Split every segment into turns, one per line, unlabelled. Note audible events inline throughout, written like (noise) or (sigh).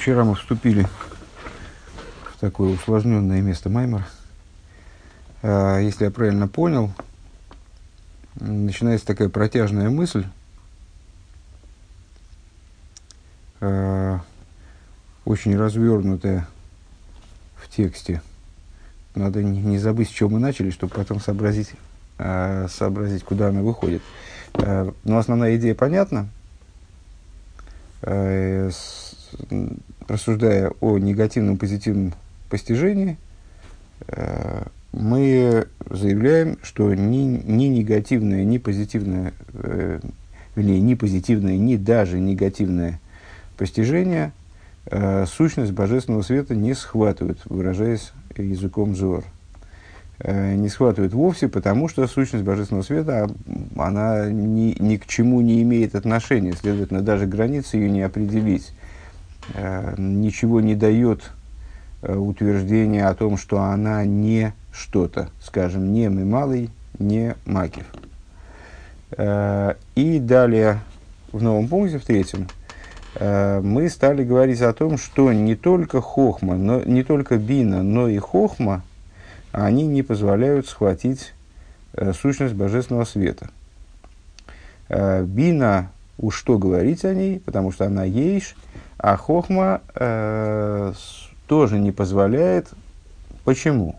Вчера мы вступили в такое усложненное место Маймер. А, если я правильно понял, начинается такая протяжная мысль, а, очень развернутая в тексте. Надо не забыть, с чего мы начали, чтобы потом сообразить, а, сообразить куда она выходит. Но основная идея понятна. Рассуждая о негативном позитивном постижении, э, мы заявляем, что ни, ни негативное, ни позитивное, э, вернее, ни позитивное, ни даже негативное постижение э, сущность божественного света не схватывает, выражаясь языком зор. Не схватывает вовсе, потому что сущность божественного света, она ни, ни к чему не имеет отношения, следовательно, даже границы ее не определить. Ничего не дает Э, утверждение о том, что она не что-то, скажем, не малый, не макив. Э, и далее, в новом пункте, в третьем, э, мы стали говорить о том, что не только хохма, но, не только бина, но и хохма, они не позволяют схватить сущность божественного света. Бина, уж что говорить о ней, потому что она ейш, а хохма тоже не позволяет. Почему?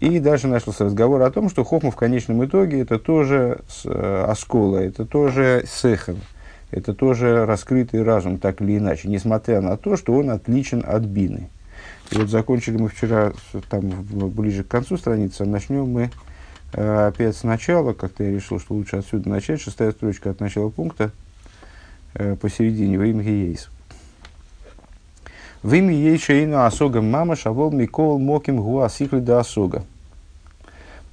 И дальше начался разговор о том, что Хохма в конечном итоге это тоже э, оскола, это тоже сехен, это тоже раскрытый разум, так или иначе, несмотря на то, что он отличен от бины. И вот закончили мы вчера, там ближе к концу страницы, начнем мы э, опять сначала, как-то я решил, что лучше отсюда начать, шестая строчка от начала пункта, э, посередине, в имя Ейс. В имя ей шейна осога мама шавол микол моким гуа сихли да осога.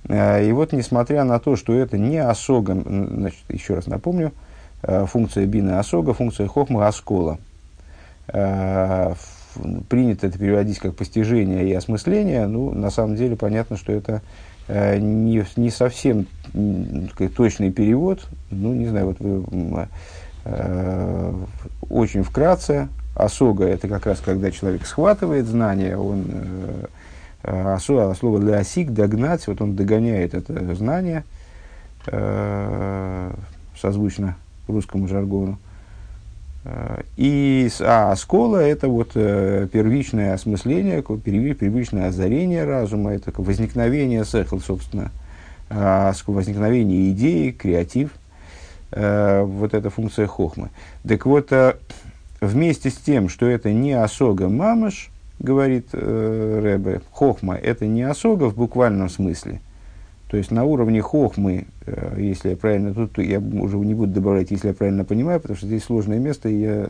Э, и вот, несмотря на то, что это не осога, значит, еще раз напомню, э, функция бина осога, функция хохма оскола. Э, принято это переводить как постижение и осмысление, ну, на самом деле понятно, что это не, не совсем точный перевод, ну, не знаю, вот вы очень вкратце Осога – это как раз когда человек схватывает знание, он, э, э а слово для осик – догнать, вот он догоняет это знание, э, созвучно русскому жаргону. Э, и а оскола – это вот первичное осмысление, первичное озарение разума, это возникновение сехл, собственно, э, возникновение идеи, креатив, вот эта функция хохмы. Так вот, вместе с тем, что это не осога мамаш, говорит э, Рэбе, хохма, это не осога в буквальном смысле. То есть на уровне хохмы, э, если я правильно, тут я уже не буду добавлять, если я правильно понимаю, потому что здесь сложное место, и я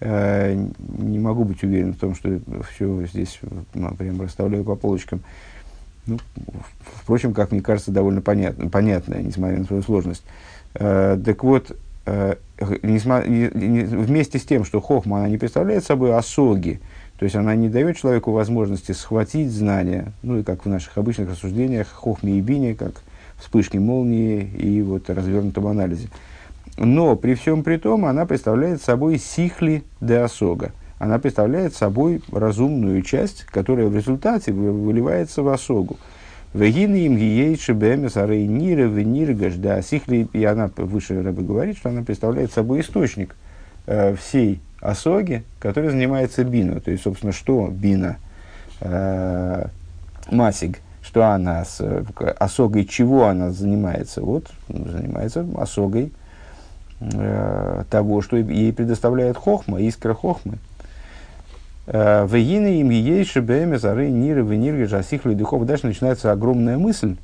э, не могу быть уверен в том, что все здесь ну, прям расставляю по полочкам. Ну, впрочем, как мне кажется, довольно понятно, понятное, несмотря на свою сложность. Э, так вот, вместе с тем, что хохма она не представляет собой осоги, то есть она не дает человеку возможности схватить знания, ну и как в наших обычных рассуждениях, хохме и бине, как вспышки молнии и вот развернутом анализе. Но при всем при том она представляет собой сихли де осога. Она представляет собой разумную часть, которая в результате выливается в осогу. Вегины им гиейши бэмес арей нира вениргаш да сихли, и она выше рыба говорит, что она представляет собой источник э, всей осоги, который занимается бина. То есть, собственно, что бина? Э, масиг. Что она с осогой чего она занимается? Вот, занимается осогой э, того, что ей предоставляет хохма, искра хохмы. Э, Вегины им ейши бэме зары ниры венирги жасихлю духов. Дальше начинается огромная мысль,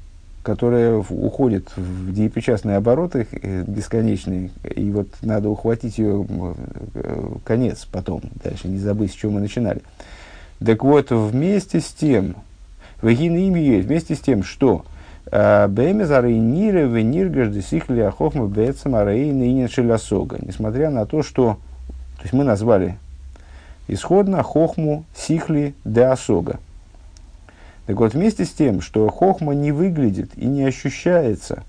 которая уходит в деепричастные обороты э, бесконечные. И вот надо ухватить ее э, конец потом, дальше не забыть, с чего мы начинали. Так вот, вместе с тем, Вегины им есть, вместе с тем, что Бэме зары ниры вениргаш десихли ахохма бэцам арей нынен шелясога. Несмотря на то, что то есть мы назвали исходно хохму сихли де осога. Так вот, вместе с тем, что хохма не выглядит и не ощущается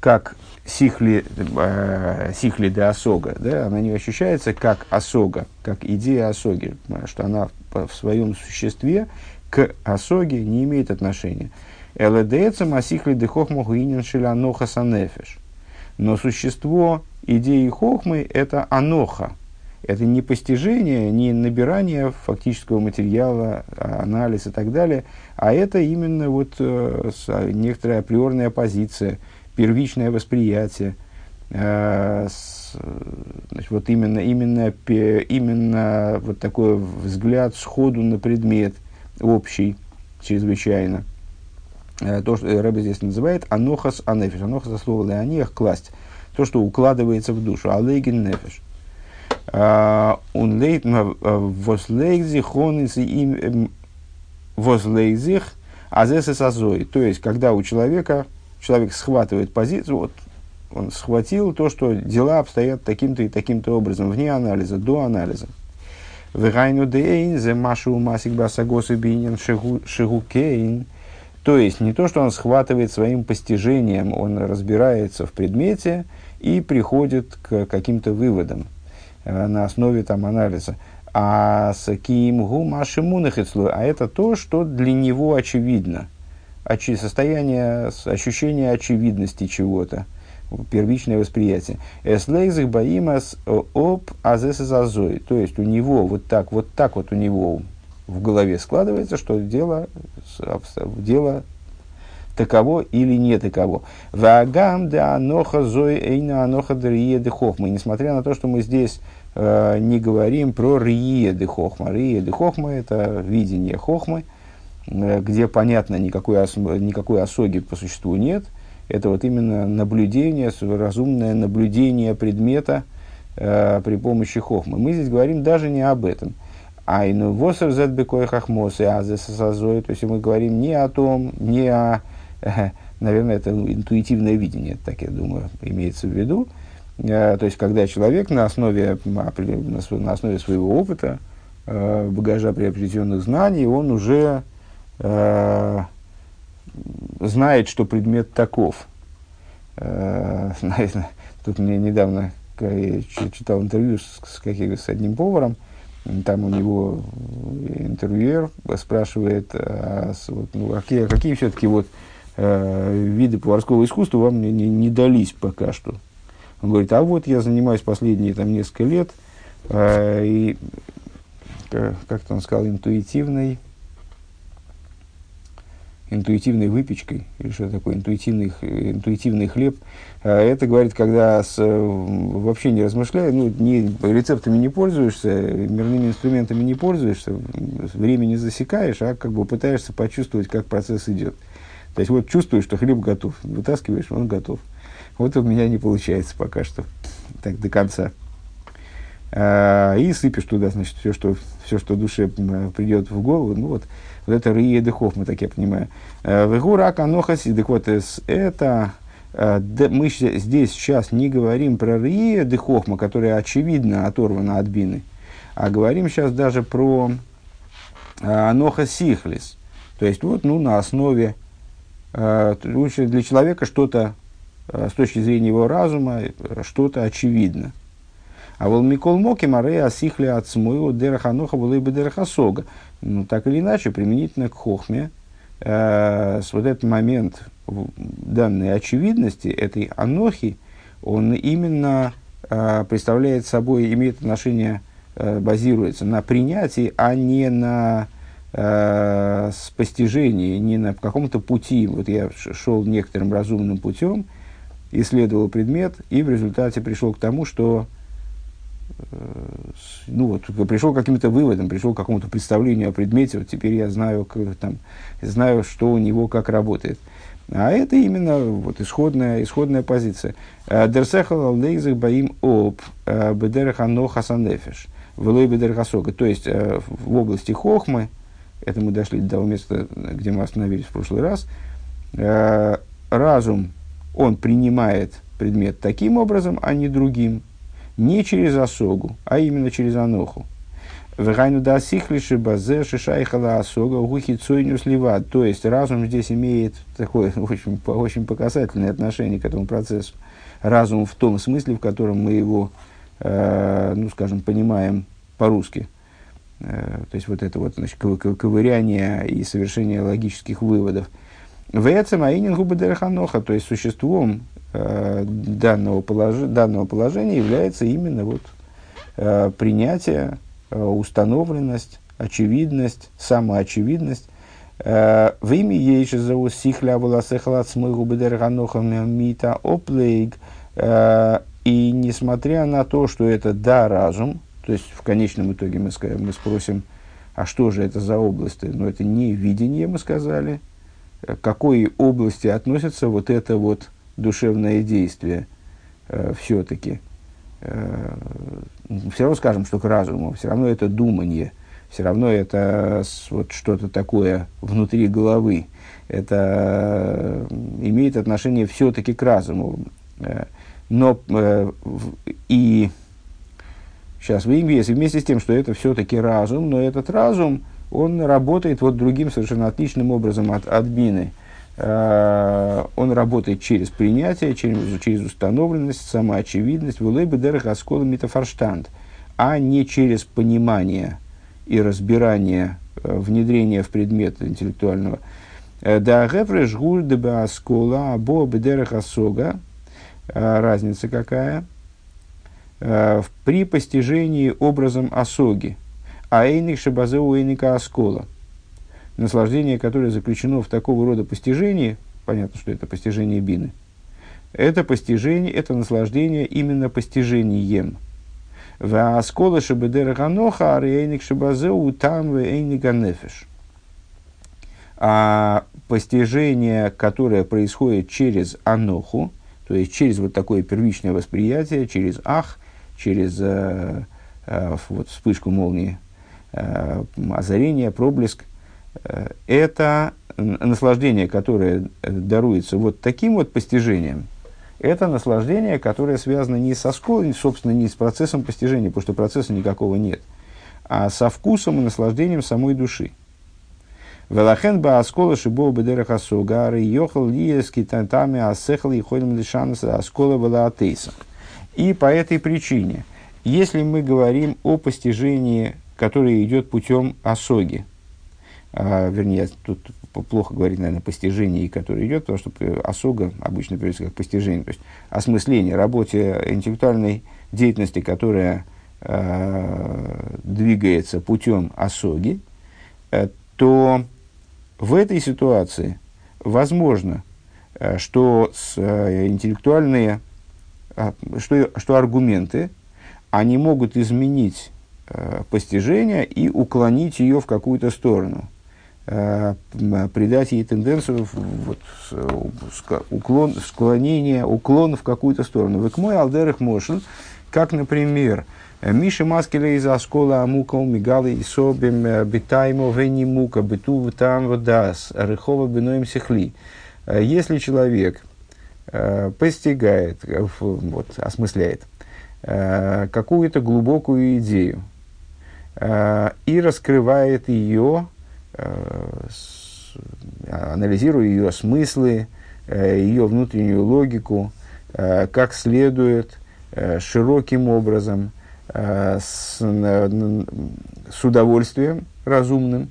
как сихли, э, сихли де осога, да, она не ощущается как осога, как идея осоги, что она в своем существе к осоге не имеет отношения. Эледецам асихли де хохму гуинин шиляноха санефиш. Но существо идеи хохмы – это аноха. Это не постижение, не набирание фактического материала, а анализ и так далее, а это именно вот э, некоторая априорная позиция, первичное восприятие. Э, значит, вот именно, именно, именно вот такой взгляд сходу на предмет общий, чрезвычайно. Э, то, что Рэбе здесь называет анохас анефиш. Анохас это слово леониях, класть. То, что укладывается в душу. Алейген нефиш. Он лейт возлейзих, он им возлейзих, азесес азой. То есть, когда у человека, человек схватывает позицию, вот он схватил то, что дела обстоят таким-то и таким-то образом, вне анализа, до анализа. Вегайну дейн, зе масик басагосу бинин. То есть, не то, что он схватывает своим постижением, он разбирается в предмете и приходит к каким-то выводам на основе там, анализа. А с ким гу а это то, что для него очевидно. Очи, состояние, ощущение очевидности чего-то первичное восприятие. Эслейзых баимас об азесазазой. То есть у него вот так, вот так вот у него в голове складывается, что дело, дело таково или не таково. Вагам да аноха зой эйна аноха дрие де хохма. Несмотря на то, что мы здесь э, не говорим про рие де хохма. Рие де хохма – это видение хохмы, э, где, понятно, никакой, ос, никакой осоги по существу нет. Это вот именно наблюдение, разумное наблюдение предмета э, при помощи хохмы. Мы здесь говорим даже не об этом – Айну восер зет бекой хахмос и азесазой. То есть мы говорим не о том, не о, наверное, это интуитивное видение, так я думаю, имеется в виду. Э, то есть, когда человек на основе, на основе своего опыта, э, багажа приобретенных знаний, он уже э, знает, что предмет таков. (laughs) Тут мне недавно читал интервью с, каким, с одним поваром, там у него интервьюер спрашивает, а, вот, ну, какие, какие все-таки вот, э, виды поварского искусства вам не, не, не дались пока что. Он говорит, а вот я занимаюсь последние там, несколько лет, э, и, как-то он сказал, интуитивной, интуитивной выпечкой, или что такое, интуитивный, интуитивный хлеб. А это говорит, когда с, вообще не размышляя, ну, не, рецептами не пользуешься, мирными инструментами не пользуешься, время не засекаешь, а как бы пытаешься почувствовать, как процесс идет. То есть вот чувствуешь, что хлеб готов, вытаскиваешь, он готов. Вот у меня не получается пока что так до конца. А, и сыпешь туда, значит, все, что, все, что душе придет в голову. Ну вот, вот это Рие Дехов, мы так я понимаю. Э, Вегурак Анохаси, так вот, это э, мы здесь сейчас не говорим про Рие Дехохма, которая очевидно оторвана от Бины, а говорим сейчас даже про Аноха Сихлис. То есть, вот, ну, на основе, лучше для человека что-то, с точки зрения его разума, что-то очевидно. А вол Микол Моки Марея Асихли от Смоева Дераханоха была бы Дерахасога. Ну, так или иначе, применительно к Хохме, э, с вот этот момент данной очевидности, этой анохи, он именно э, представляет собой, имеет отношение, э, базируется на принятии, а не на э, постижении, не на каком-то пути. Вот я шел некоторым разумным путем, исследовал предмет, и в результате пришел к тому, что ну вот, пришел к каким-то выводам, пришел к какому-то представлению о предмете, вот теперь я знаю, как, там, знаю, что у него как работает. А это именно вот, исходная, исходная позиция. «Э, Дерсехал лейзах баим об э, бедерхано хасанефеш. Велой бедерхасога. То есть э, в области хохмы, это мы дошли до того места, где мы остановились в прошлый раз, разум, он принимает предмет таким образом, а не другим не через осогу, а именно через аноху. Вегайну да сихлиши базе шишайхала асога гухи цойню слива. То есть разум здесь имеет такое (laughs) очень, очень показательное отношение к этому процессу. Разум в том смысле, в котором мы его, э, ну скажем, понимаем по-русски. Э, то есть вот это вот значит, ковыряние и совершение логических выводов. В этом аинингу бадерханоха, то есть существом э, данного, полож... данного положения является именно вот, э, принятие установленность, очевидность, самоочевидность. В имя ейши зовут сихля волосехалат смыгу мита оплейг. И несмотря на то, что это да, разум, то есть в конечном итоге мы, мы спросим, а что же это за области? Но это не видение, мы сказали. К какой области относится вот это вот душевное действие э, все-таки? Э, все равно скажем, что к разуму, все равно это думание, все равно это вот что-то такое внутри головы. Это э, имеет отношение все-таки к разуму. Э, но и сейчас вы вместе с тем, что это все-таки разум, но этот разум, он работает вот другим совершенно отличным образом от, от бины – Э, он работает через принятие, через, через установленность, самоочевидность, вулейбы дерах оскола метафорштанд, а не через понимание и разбирание, э, внедрение в предмет интеллектуального. Э, да гефреш гуль деба оскола або бедерах осога, разница какая, при постижении образом осоги, а эйник шабазеу эйника оскола – наслаждение, которое заключено в такого рода постижении, понятно, что это постижение бины, это постижение, это наслаждение именно постижением. В аскола шабедера ганоха арейник шабазеу там вейника нефеш. А постижение, которое происходит через аноху, то есть через вот такое первичное восприятие, через ах, через э, э, вот вспышку молнии, э, озарение, проблеск – Э, это наслаждение, которое э, даруется вот таким вот постижением, это наслаждение, которое связано не со школой, собственно, не с процессом постижения, потому что процесса никакого нет, а со вкусом и наслаждением самой души. Велахен ба аскола шибо бедерах асугары йохал лиески тантами асехал и ходим лишанс аскола была атейса. И по этой причине, если мы говорим о постижении, которое идет путем осоги, а, вернее, тут плохо говорить, наверное, постижение, которое идет, потому что осога обычно переводится как постижение, то есть осмысление, работе интеллектуальной деятельности, которая э, двигается путем осоги, э, то в этой ситуации возможно, э, что с, э, интеллектуальные, что, что аргументы, они могут изменить э, постижение и уклонить ее в какую-то сторону – Э, придать ей тенденцию, вот, уклон, склонение, уклон в какую-то сторону. Вы к мой алдерах мошен, как, например, Миша Маскеля из Аскола Амука Мигалы и Собим э, Битаймо Вени Мука Биту Там Водас Рыхова Биноем Сихли. Э, если человек постигает, вот, осмысляет какую-то глубокую идею и раскрывает ее Э, анализируя ее смыслы, э, ее внутреннюю логику, э, как следует, широким образом, с, с удовольствием разумным.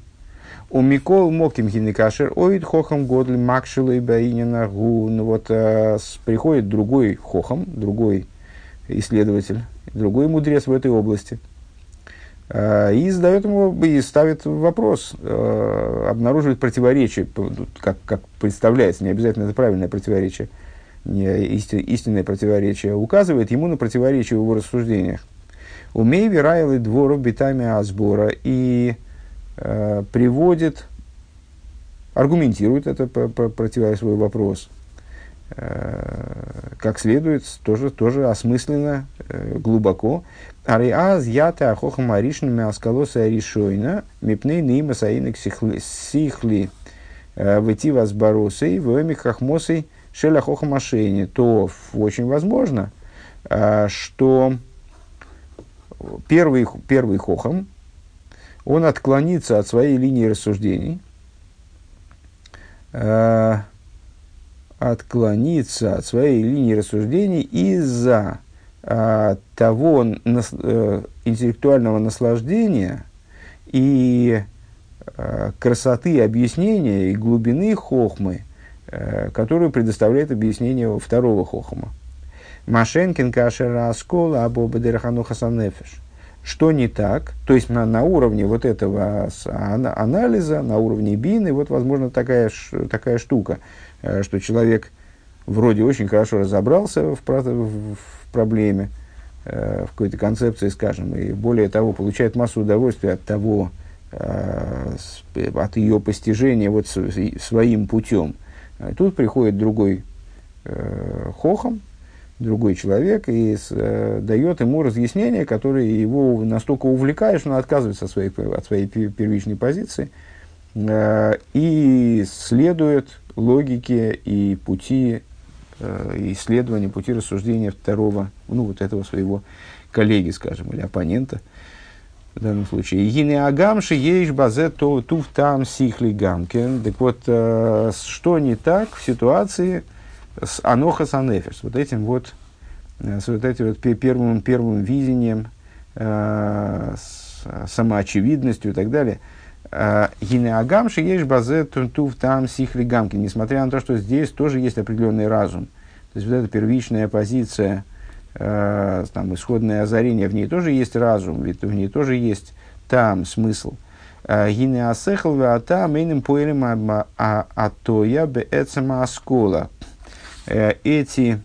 У Микол Моким Хинекашер, оид хохам годли макшилой баинина гу. Ну вот приходит другой хохам, другой исследователь, другой мудрец в этой области – Э, и задает ему и ставит вопрос, э, обнаруживает противоречие, как, как представляется, не обязательно это правильное противоречие, не истин, истинное противоречие, указывает ему на противоречие в его рассуждениях. Умей верайлы двору битами асбора и э, приводит, аргументирует это, противая свой вопрос, э, как следует, тоже, тоже осмысленно, э, глубоко. Ариаз ята ахохам аришн мяскалоса аришойна мипней нима саинек сихли э, выйти вас боросой в хахмосой шеля хохам ашейни, то очень возможно, э, что первый, первый хохам, он отклонится от своей линии рассуждений, э, отклонится от своей линии рассуждений из-за э, того э, интеллектуального наслаждения и красоты объяснения и глубины хохмы, которую предоставляет объяснение второго хохма. Машенкин кашера аскола абоба дерахануха санефиш что не так, то есть на, на уровне вот этого анализа, на уровне бины, вот возможно такая, такая штука, э, что человек вроде очень хорошо разобрался в, в, проблеме, э, в какой-то концепции, скажем, и более того, получает массу удовольствия от того, э, от ее постижения вот своим путем. Тут приходит другой хохом, другой человек и э, дает ему разъяснение, которое его настолько увлекает, что он отказывается от своей, от своей первичной позиции э, и следует логике и пути э, исследования, пути рассуждения второго, ну, вот этого своего коллеги, скажем, или оппонента в данном случае. Гине агамши ейш базе то туф там сихли гамкен. Так вот, э, что не так в ситуации, с анохас анефис, вот этим вот, э, с вот этим вот первым, первым видением, э, с самоочевидностью и так далее. Э, Гинеагам шиеш базе тунтув там сихли гамки. Несмотря на то, что здесь тоже есть определенный разум. То есть вот эта первичная позиция, э, там, исходное озарение, в ней тоже есть разум, ведь в ней тоже есть там смысл. Гине асехал веата мейным поэлем атоя беэцема аскола. Э, эти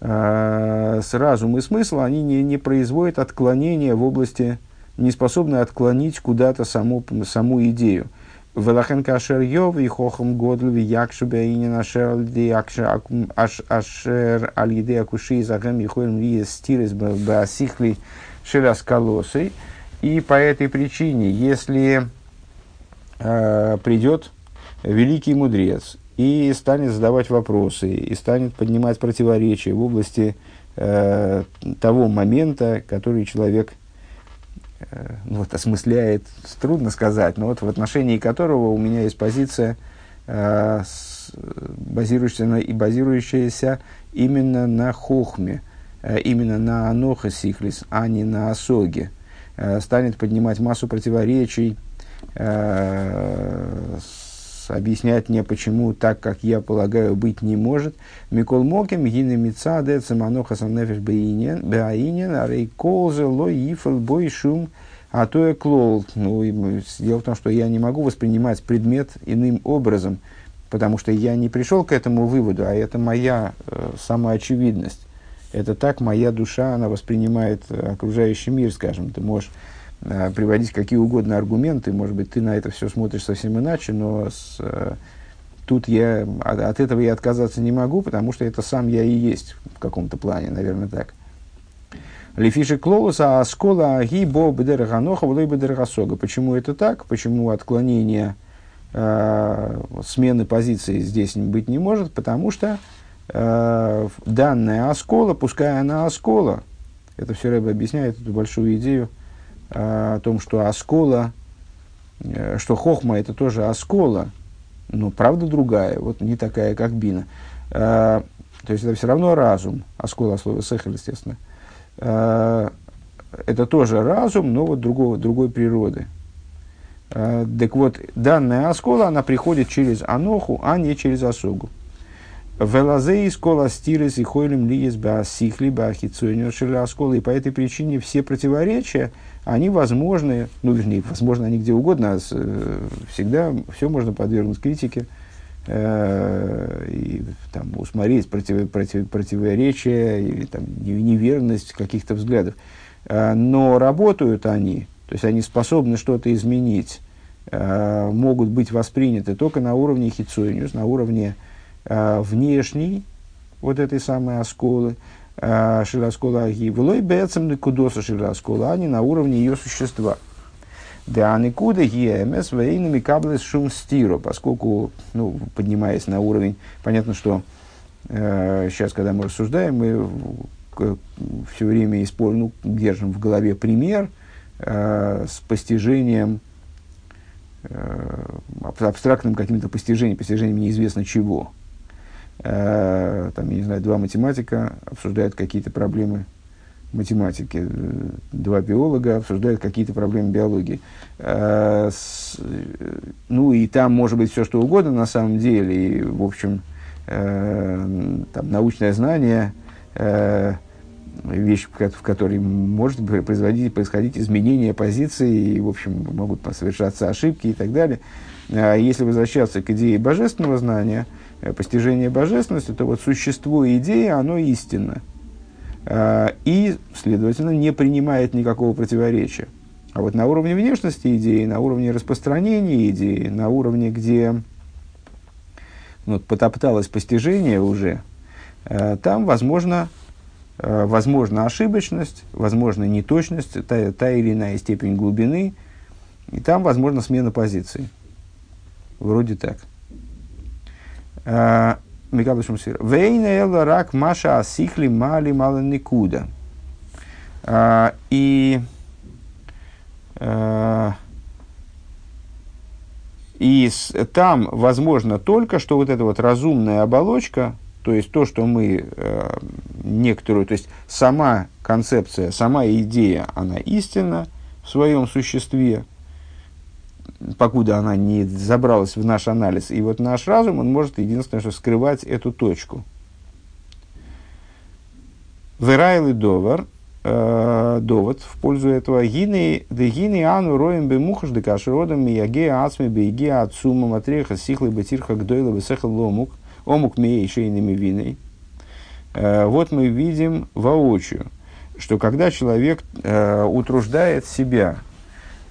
э, разум и смысл, они не, не производят отклонения в области, не способны отклонить куда-то саму, саму идею. Велахен кашер йов и хохам годлю ви якшу бяинин ашер ашер аль-еде акуши загам ехоем ли стирис баасихли шеляскалосой. И по этой причине, если э, придет великий мудрец и станет задавать вопросы, и станет поднимать противоречия в области э, того момента, который человек э, ну, вот, осмысляет, трудно сказать, но вот в отношении которого у меня есть позиция, э, с, базирующаяся, на, и базирующаяся именно на хохме, э, именно на аноха сихлис, а не на осоге, э, станет поднимать массу противоречий, э, объяснять мне, почему так, как я полагаю, быть не может. Микол Моким, Гина Мица, Деца Маноха Саннефиш Беаинен, Арей Колзе, Лой Ифл, Бой а то я клол. Ну, дело в том, что я не могу воспринимать предмет иным образом, потому что я не пришел к этому выводу, а это моя э, самоочевидность. Это так моя душа, она воспринимает э, окружающий мир, скажем. Ты можешь приводить какие угодно аргументы, может быть, ты на это все смотришь совсем иначе, но с, э, тут я от, от этого я отказаться не могу, потому что это сам я и есть в каком-то плане, наверное, так. Лефиши клоуса аскола гибо бедераганоха влой бедерагасога. Почему это так? Почему отклонение э, смены позиции здесь быть не может? Потому что э, данная оскола, пускай она оскола, это все Рэбе объясняет эту большую идею, о том, что оскола, э, что хохма это тоже оскола, но правда другая, вот не такая, как бина. А, то есть это все равно разум, оскола, слово сехель, естественно. А, это тоже разум, но вот другого, другой природы. Так вот, данная оскола, она приходит через аноху, а не через осогу. Велазей скола стирис и хойлем лиес баасихли баахицуэнер оскола. И по этой причине все противоречия, они возможны, ну, вернее, возможно, они где угодно, а э, всегда все можно подвергнуть критике э, и там, усмотреть против, против, противоречия или там, неверность каких-то взглядов. Э, но работают они, то есть они способны что-то изменить, могут быть восприняты только на уровне хитсуиниус, на уровне э, внешней вот этой самой осколы, э, шиласкола аги, влой бецем кудоса шиласкола, а не на уровне ее существа. Да никуда ЕМС вейнами каблес шум стиро, поскольку, ну, поднимаясь на уровень, понятно, что э, сейчас, когда мы рассуждаем, мы все время используем, ну, держим в голове пример, э, с постижением, э, абстрактным каким-то постижением, постижением неизвестно чего. Э, там, я не знаю, два математика обсуждают какие-то проблемы математики, два биолога обсуждают какие-то проблемы биологии. Э, ну, и там может быть все, что угодно на самом деле. И, в общем, э, там, научное знание, э, вещь, в которой может производить, происходить изменение позиции, и, в общем, могут совершаться ошибки и так далее. А если возвращаться к идее божественного знания, э, постижения божественности, то вот существо идеи, оно истинно. А, и, следовательно, не принимает никакого противоречия. А вот на уровне внешности идеи, на уровне распространения идеи, на уровне, где ну, потопталось постижение уже, э, там возможно, э, возможна ошибочность, возможна неточность, та, та или иная степень глубины, и там возможна смена позиции. Вроде так. Э, Микаблышем сыр. Вейна рак маша асихли мали мало никуда. А, и а, и там возможно только, что вот эта вот разумная оболочка, то есть то, что мы э, некоторую, то есть сама концепция, сама идея, она истинна в своем существе, покуда она не забралась в наш анализ. И вот наш разум, он может единственное, что скрывать эту точку. Верайл и довар, э, довод в пользу этого. Гины, дегины ану роем бемухаш декаширодам мияге ацми бейге ацума матреха сихлы бетирха гдойла бесехал ломук, омук мией шейными виной. Э, вот мы видим воочию, что когда человек э, утруждает себя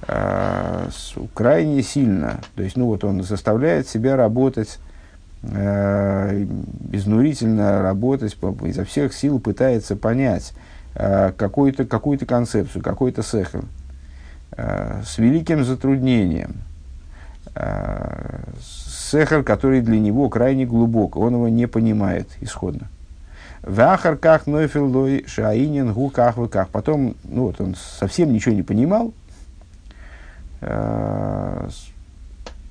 э, крайне сильно. То есть, ну вот он заставляет себя работать, э, изнурительно работать, изо всех сил пытается понять э, какую-то какую концепцию, какой-то сехер э, с великим затруднением. Э, который для него крайне глубок, он его не понимает исходно. В ахарках нойфилдой шаинин гуках выках. Потом, ну вот он совсем ничего не понимал,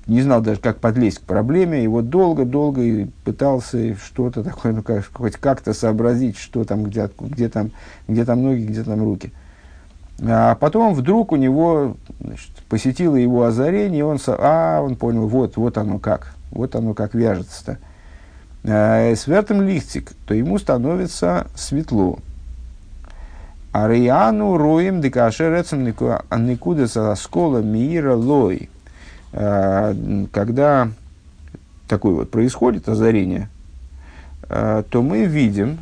не знал даже, как подлезть к проблеме, и вот долго-долго пытался что-то такое, ну, как, хоть как-то сообразить, что там, где, где, там, где там ноги, где там руки. А потом вдруг у него значит, посетило его озарение, и он, а, он понял, вот, вот оно как, вот оно как вяжется-то. А, Свертом лихтик, то ему становится светло. Ариану роем декашерецем никуда скола мира лой. А, когда такое вот происходит озарение, а, то мы видим,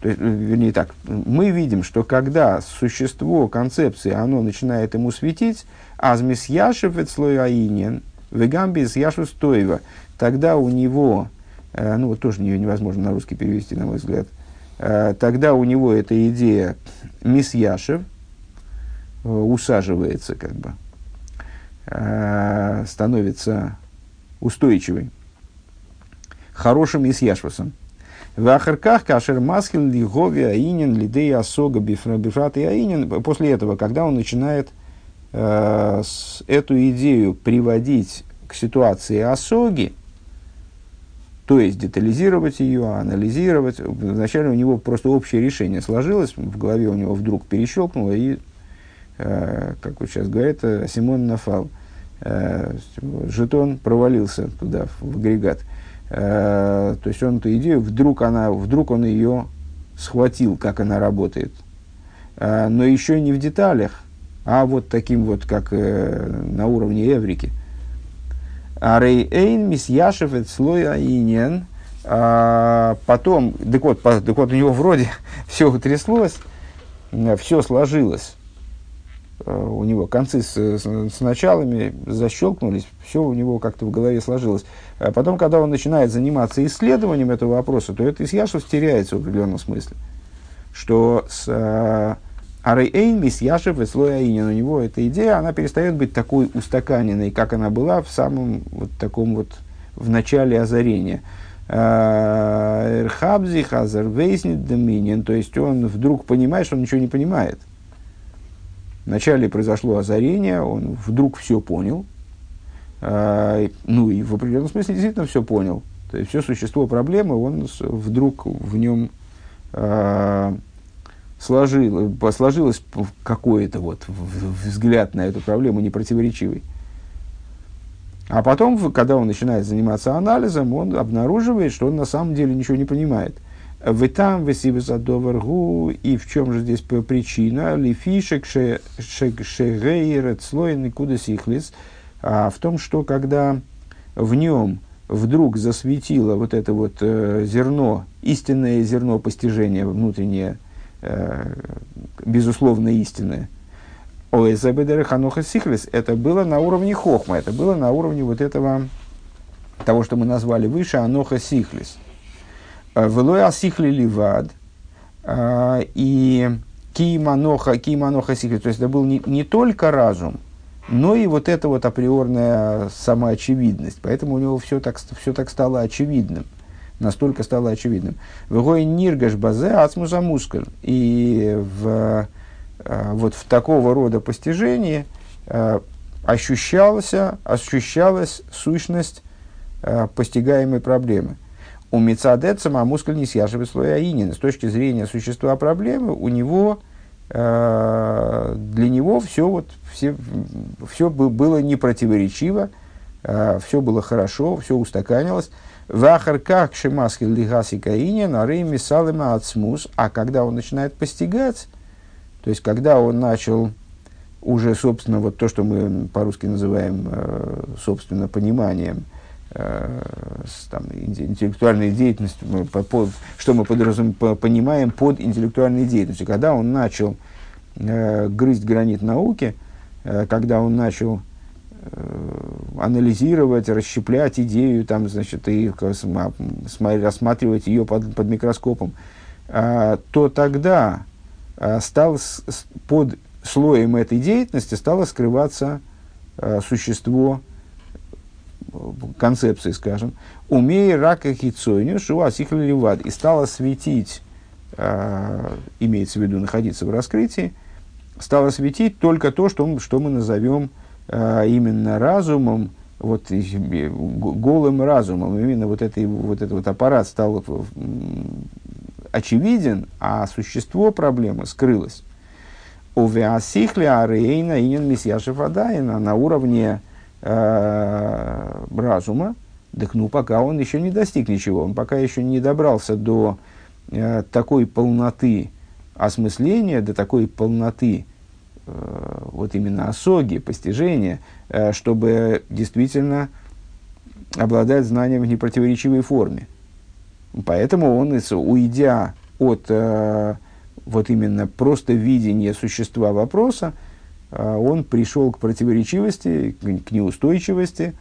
то есть, вернее так, мы видим, что когда существо концепции, оно начинает ему светить, азмис яшев слой аинен, вегамбис яшев стоева, тогда у него, ну вот тоже невозможно на русский перевести, на мой взгляд, тогда у него эта идея Мисьяшев э, усаживается, как бы, э, становится устойчивой, хорошим Мисьяшвасом. В Ахарках Кашер Масхил Лигови Аинин Лидей Асога Бифрат и Аинин. После этого, когда он начинает э, эту идею приводить к ситуации Асоги, то есть детализировать ее, анализировать. Вначале у него просто общее решение сложилось, в голове у него вдруг перещелкнуло, и, э, как вот сейчас говорят, э, Симон нафал. Э, жетон провалился туда, в агрегат. То есть он эту идею, вдруг, она, вдруг он ее схватил, как она работает. Но еще не в деталях, а вот таким вот, как на уровне эврики – Арей эйн мисьяшев слой аинен. А потом, так вот, так вот, у него вроде (laughs) все утряслось, все сложилось. А, у него концы с, с, с началами защелкнулись, все у него как-то в голове сложилось. А потом, когда он начинает заниматься исследованием этого вопроса, то это Исьяшев теряется в определенном смысле. Что с, а, Арейн Мисьяшев и слой Аинин. У него эта идея, она перестает быть такой устаканенной, как она была в самом вот таком вот, в начале озарения. А, Эрхабзи, Хазар, Вейснит, Доминин. То есть он вдруг понимает, что он ничего не понимает. Вначале произошло озарение, он вдруг все понял, э, ну и в определенном смысле действительно все понял. То есть все существо проблемы, он вдруг в нем э, сложил, сложилось какой-то вот взгляд на эту проблему непротиворечивый. А потом, когда он начинает заниматься анализом, он обнаруживает, что он на самом деле ничего не понимает. В там весивесадоваргу, и в чем же здесь причина? Лифишек шегейрет слой никуда сихлис. А в том, что когда в нем вдруг засветило вот это вот э, зерно, истинное зерно постижения, внутреннее, безусловно истинное, Оэзабедер Ханоха Сихлис, это было на уровне Хохма, это было на уровне вот этого, того, что мы назвали выше, Аноха Сихлис. Э, Велой Асихли Ливад, э, и Кииманоха, Кииманоха Сихлис, то есть это был не, не только разум, но и вот эта вот априорная самоочевидность. Поэтому у него все так, все так стало очевидным. Настолько стало очевидным. Вегой ниргаш базе ацмуза мускаль. И в, э, вот в такого рода постижении э, ощущалась, ощущалась сущность э, постигаемой проблемы. У Мецадет сама мускуль не съяживает слоя инина. С точки зрения существа проблемы, у него для него все, вот, все, все было непротиворечиво, все было хорошо, все устаканилось. Вахар как шимаски лигаси каине на рейме салема ацмус, а когда он начинает постигать, то есть когда он начал уже, собственно, вот то, что мы по-русски называем, э, собственно, пониманием, э, там, интеллектуальной деятельностью, что мы подразум, по, понимаем под интеллектуальной деятельностью, когда он начал э, грызть гранит науки, когда он начал анализировать, расщеплять идею, там, значит, и рассматривать ее под, под микроскопом, а, то тогда а, стал под слоем этой деятельности стало скрываться а, существо концепции, скажем, умея рака хитсойню, шуасихли ливад, и стало светить, имеется в виду находиться в раскрытии, стало светить только то, что, что мы назовем именно разумом, вот голым разумом, именно вот, этой, вот этот вот аппарат стал очевиден, а существо проблемы скрылось. У Веасихли Арейна Инин Месьяшев Адайна на уровне э, разума, так ну пока он еще не достиг ничего, он пока еще не добрался до э, такой полноты осмысления, до такой полноты Э, вот именно осоги, постижения, э, чтобы действительно обладать знанием в непротиворечивой форме. Поэтому он, уйдя от э, вот именно просто видения существа вопроса, он пришел к противоречивости, к неустойчивости,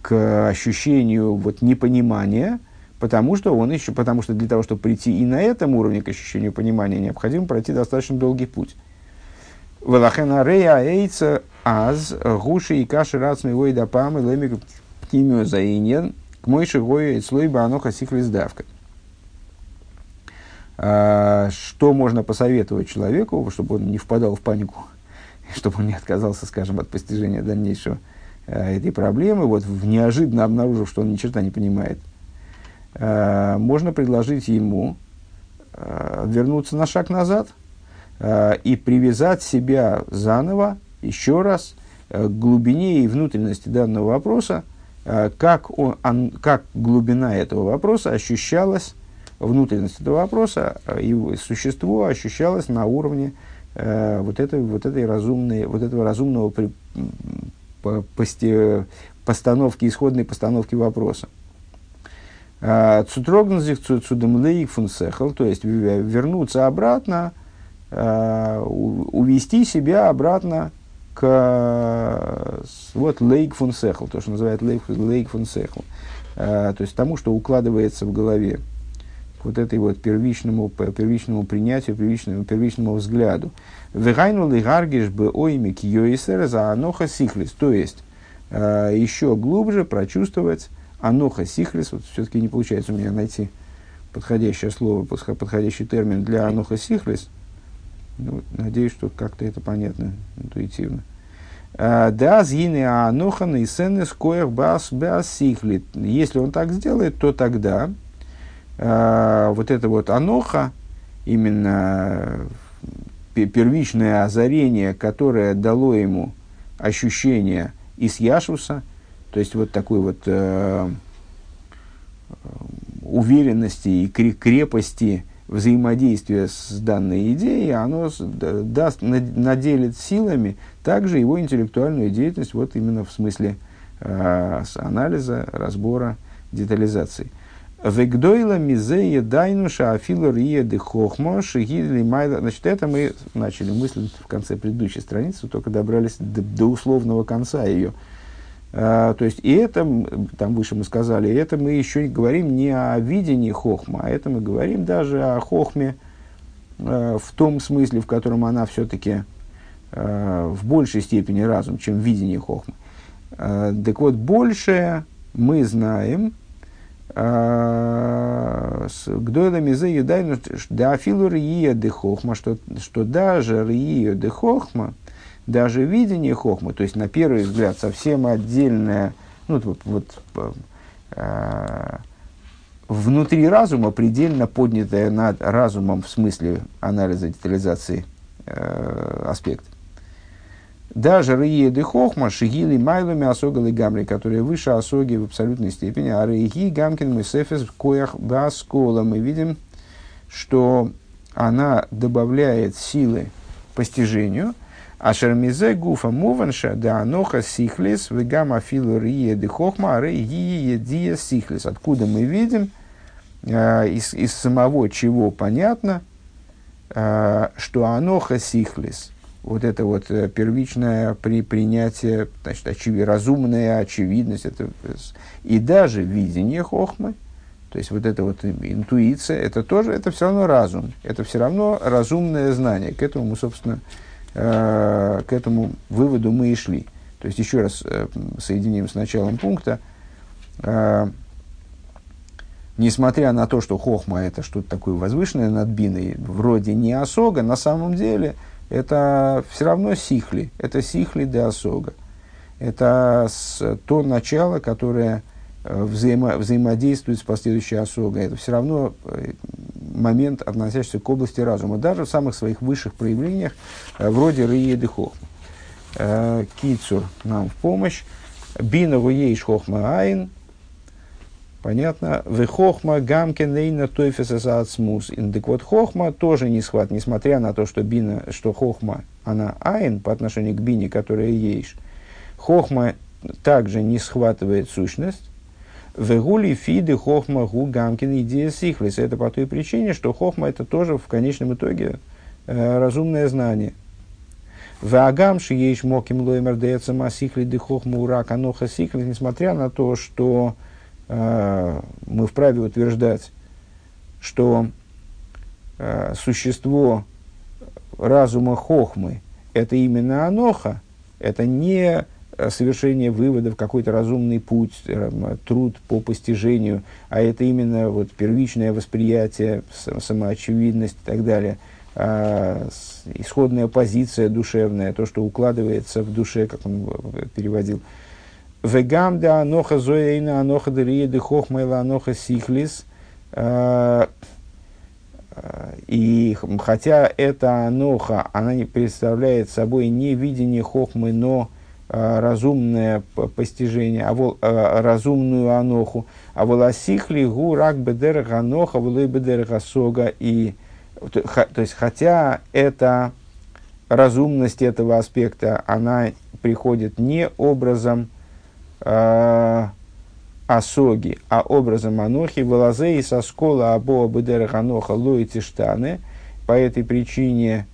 к ощущению вот непонимания – потому что он еще, потому что для того, чтобы прийти и на этом уровне к ощущению понимания, необходимо пройти достаточно долгий путь. Велахена рея эйца аз гуши и каши рацмы вой дапам и лемик птимио заинен к мойши гою слой баноха сихлиздавка. А, что можно посоветовать человеку, чтобы он не впадал в панику, (laughs) чтобы он не отказался, скажем, от постижения дальнейшего а, этой проблемы, вот неожиданно обнаружив, что он ни черта не понимает – можно предложить ему э, вернуться на шаг назад э, и привязать себя заново, еще раз, к глубине и внутренности данного вопроса, как, он, он, как глубина этого вопроса ощущалась, внутренность этого вопроса, его существо ощущалось на уровне вот, этой, вот, этой разумной, вот этого разумного при, по, пости, постановки, исходной постановки вопроса. Цутрогнзих цудемлейк фунсехал, то есть вернуться обратно, а, увести себя обратно к вот лейк фунсехал, то, что называют лейк, лейк фунсехал, а, то есть тому, что укладывается в голове, вот этой вот первичному, первичному принятию, первичному, первичному взгляду. Вегайну лигаргиш бы оймик йойсер за аноха сихлис, то есть еще глубже прочувствовать Аноха сихлис, вот все-таки не получается у меня найти подходящее слово, подходящий термин для аноха сихлис. Ну, надеюсь, что как-то это понятно интуитивно. Э, да, зины анохан и сены скоях бас сихлит. Если он так сделает, то тогда э, вот это вот аноха, именно первичное озарение, которое дало ему ощущение из Яшуса, то есть вот такой вот э, уверенности и крепости взаимодействия с данной идеей, оно даст, наделит силами также его интеллектуальную деятельность, вот именно в смысле э, анализа, разбора, детализации. Вегдойла мизея дайнуша афилу рия де хохмо шигидли майла. Значит, это мы начали мыслить в конце предыдущей страницы, только добрались до, до условного конца ее. А, то есть, и это, там выше мы сказали, это мы еще говорим не о видении хохма, а это мы говорим даже о хохме а, в том смысле, в котором она все-таки а, в большей степени разум, чем видение хохмы. А, так вот, большее мы знаем, Гдойла мизе юдайну да афилу рия де хохма, что, что даже рия де хохма, даже видение хохмы, то есть на первый взгляд совсем отдельное, ну вот, вот э, внутри разума предельно поднятое над разумом в смысле анализа детализации э, аспект. Даже Рие де Хохма, Шигили Майлами Асогалы Гамри, которые выше Асоги в абсолютной степени, а Рейги Гамкин Мисефес в Коях Баскола. Мы видим, что она добавляет силы постижению, а шермизе гуфа муванша да аноха сихлис вегама филу рие де хохма рейги едия сихлис. Откуда мы видим, э, из, из самого чего понятно, э, что аноха сихлис, вот это вот э, первичное при принятие, значит, очевид, разумная очевидность, это, и даже видение хохмы, то есть вот эта вот интуиция, это тоже, это все равно разум, это все равно разумное знание. К этому мы, собственно, к этому выводу мы и шли. То есть, еще раз э, соединим с началом пункта. Э, несмотря на то, что хохма это что-то такое возвышенное над биной, вроде не осога, на самом деле это все равно сихли. Это сихли де осога. Это то начало, которое взаимо, взаимодействует с последующей осогой. Это все равно момент, относящийся к области разума, даже в самых своих высших проявлениях, э, вроде Рии Дехох. Э, Кицур нам в помощь. Бина Руейш Хохма Айн. Понятно. В Хохма Гамкен Лейна Тойфеса Ацмус. Так вот, Хохма тоже не схват, несмотря на то, что, бина, что Хохма, она Айн по отношению к Бине, которая Ейш. Хохма также не схватывает сущность, Вегули фиды хохма гу гамкин идея сихлис. Это по той причине, что хохма это тоже в конечном итоге э, разумное знание. Вагам шиеш моким лоймер деется масихли де хохма урак аноха сихлис, несмотря на то, что э, мы вправе утверждать, что э, существо разума хохмы это именно аноха, это не совершение выводов, какой-то разумный путь, э, труд по постижению, а это именно вот первичное восприятие, самоочевидность и так далее, а, исходная позиция душевная, то, что укладывается в душе, как он переводил. Вегам да аноха зоэйна аноха дырие хохмайла аноха сихлис. А, и хотя эта аноха, она не представляет собой не видение хохмы, но Э, разумное постижение, а вол, а, разумную аноху, а волосихли гу рак бедер аноха, волой бедер сога. И, то, есть, хотя это разумность этого аспекта, она приходит не образом э, осоги, а образом анохи, волозе и соскола або бедер аноха лоити штаны. По этой причине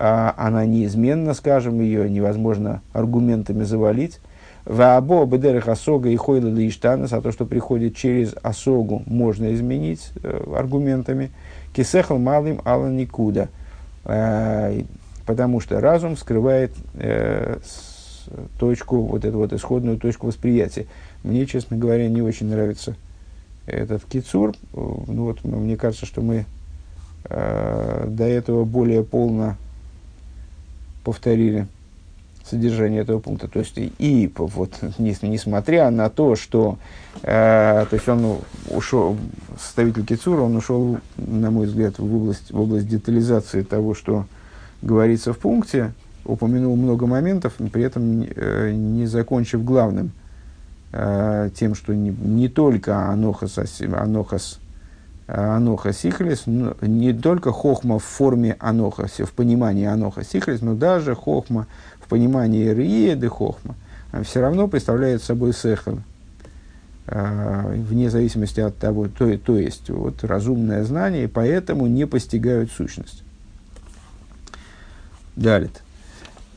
она неизменна, скажем, ее невозможно аргументами завалить. Ваабо бедерах осога и хойла лиштанас, а то, что приходит через осогу, можно изменить э, аргументами. Кисехал малым ала никуда. Э, потому что разум скрывает э, точку, вот эту вот исходную точку восприятия. Мне, честно говоря, не очень нравится этот кицур. Ну вот, мне кажется, что мы до этого более полно повторили содержание этого пункта. То есть, и вот, несмотря на то, что э, то есть он ушел, составитель Кицура, он ушел, на мой взгляд, в область, в область детализации того, что говорится в пункте, упомянул много моментов, но при этом э, не закончив главным, э, тем, что не, не только анохас, анохас, аноха сихлис, не только хохма в форме аноха, в понимании аноха сихлис, но даже хохма в понимании рие де хохма, а все равно представляет собой сехал, э, вне зависимости от того, то, то есть вот, разумное знание, и поэтому не постигают сущность. Далее.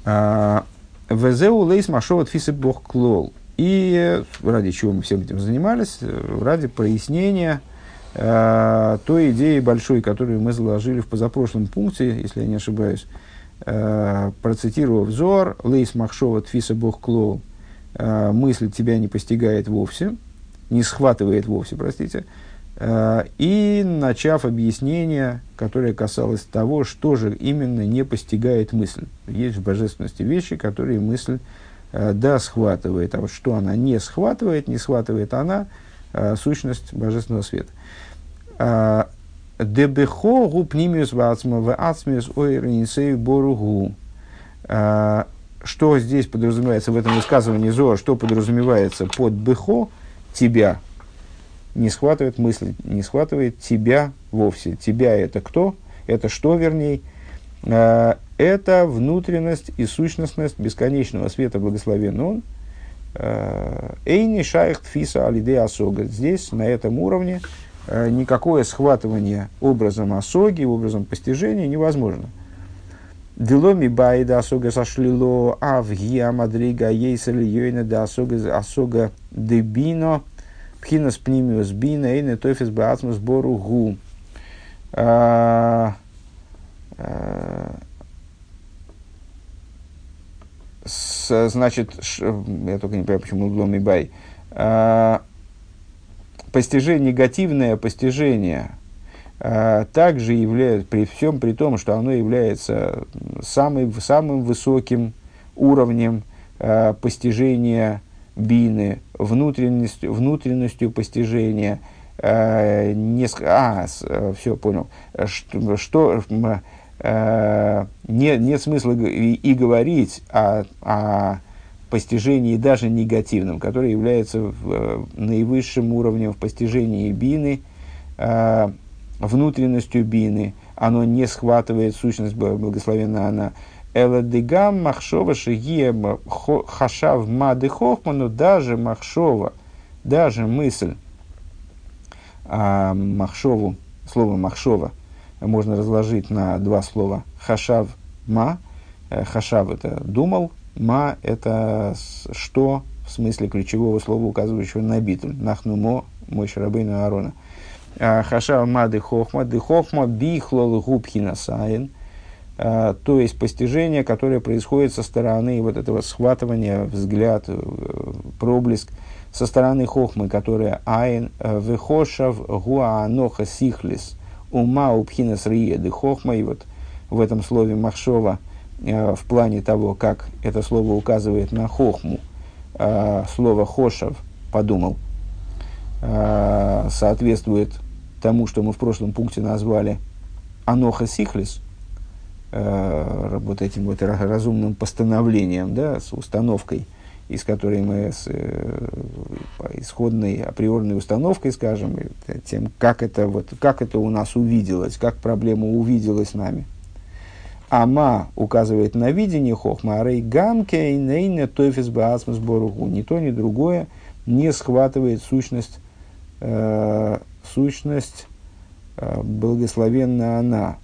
А, Везеу лейс машоват фисы бог клол. И ради чего мы всем этим занимались? Ради прояснения э, той идеи большой, которую мы заложили в позапрошлом пункте, если я не ошибаюсь, э, процитировав взор, лейс махшова фиса бог клол, э, мысль тебя не постигает вовсе, не схватывает вовсе, простите, Э, и начав объяснение, которое касалось того, что же именно не постигает мысль. Есть в божественности вещи, которые мысль э, да схватывает, а вот что она не схватывает, не схватывает она э, сущность божественного света. Дебехо гупнимиус вацма ацмиус ойренисей боругу. Что здесь подразумевается в этом высказывании Зоа, что подразумевается под бехо, тебя, не схватывает мысль, не схватывает тебя вовсе. Тебя это кто? Это что, вернее? Э, это внутренность и сущностность бесконечного света благословен он. Э, Эйни шайх тфиса алиде асога. Здесь, на этом уровне, э, никакое схватывание образом осоги, образом постижения невозможно. Деломи байда асога сошлило авгия мадрига ейсали йойна да асога асога дебино – Пхинас пнимиус бина эйне тофис баатмус бору гу. А, а, значит, я только не понимаю, почему углом и бай. А, постижение, негативное постижение также является, при всем при том, что оно является самым, самым высоким уровнем постижения бины, внутренностью, внутренностью постижения. Э, неск... А, э, все, понял. Что, что э, нет, нет смысла и, и говорить о, о постижении даже негативном, которое является в, э, наивысшим уровнем в постижении бины, э, внутренностью бины. Оно не схватывает сущность благословенна она Эладыгам махшова шигия хашав мады хохману, даже махшова, даже мысль, а махшову, слово махшова можно разложить на два слова. Хашав ма, э, хашав это думал, ма это что, в смысле ключевого слова, указывающего на битуль. Нахнумо, мой шарабейну Арона. А, хашав ма де хохма, де хохма бихлол губхина саин – а, то есть постижение, которое происходит со стороны вот этого схватывания, взгляд, э, проблеск, со стороны хохмы, которая айн э, вехошав гуаноха сихлис ума упхинас риеды хохма. И вот в этом слове махшова э, в плане того, как это слово указывает на хохму, слово хошав, подумал, соответствует тому, что мы в прошлом пункте назвали аноха сихлис – э, вот этим вот разумным постановлением, да, с установкой, из которой мы с э, исходной априорной установкой, скажем, тем, как это, вот, как это у нас увиделось, как проблема увиделась нами. Ама указывает на видение хохма, а рей гамке и нейне тофис баасмас боругу. Ни то, ни другое не схватывает сущность, э, сущность э, благословенна она,